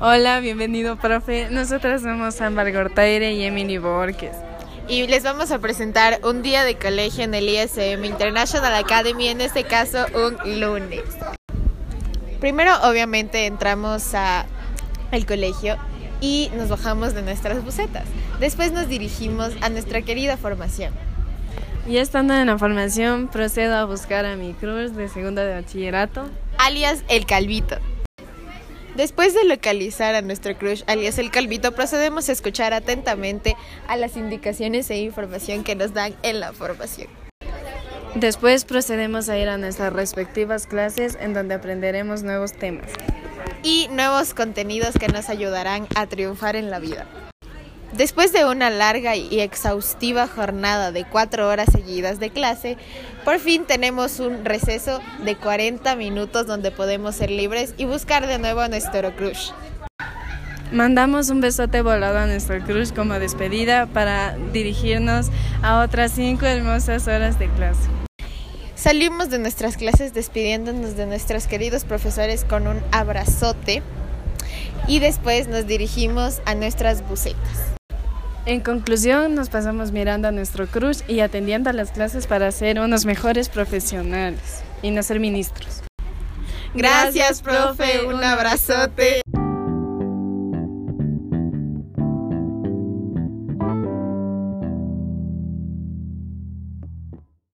Hola, bienvenido, profe. Nosotras somos Ámbar Gortaire y Emily Borges. Y les vamos a presentar un día de colegio en el ISM International Academy, en este caso un lunes. Primero, obviamente, entramos a el colegio y nos bajamos de nuestras bucetas. Después nos dirigimos a nuestra querida formación. Y estando en la formación, procedo a buscar a mi cruz de segundo de bachillerato, alias el Calvito. Después de localizar a nuestro crush, alias el Calvito, procedemos a escuchar atentamente a las indicaciones e información que nos dan en la formación. Después procedemos a ir a nuestras respectivas clases en donde aprenderemos nuevos temas y nuevos contenidos que nos ayudarán a triunfar en la vida. Después de una larga y exhaustiva jornada de cuatro horas seguidas de clase, por fin tenemos un receso de 40 minutos donde podemos ser libres y buscar de nuevo a nuestro crush. Mandamos un besote volado a nuestro crush como despedida para dirigirnos a otras cinco hermosas horas de clase. Salimos de nuestras clases despidiéndonos de nuestros queridos profesores con un abrazote y después nos dirigimos a nuestras bucetas. En conclusión, nos pasamos mirando a nuestro cruz y atendiendo a las clases para ser unos mejores profesionales y no ser ministros. Gracias, profe. Un abrazote.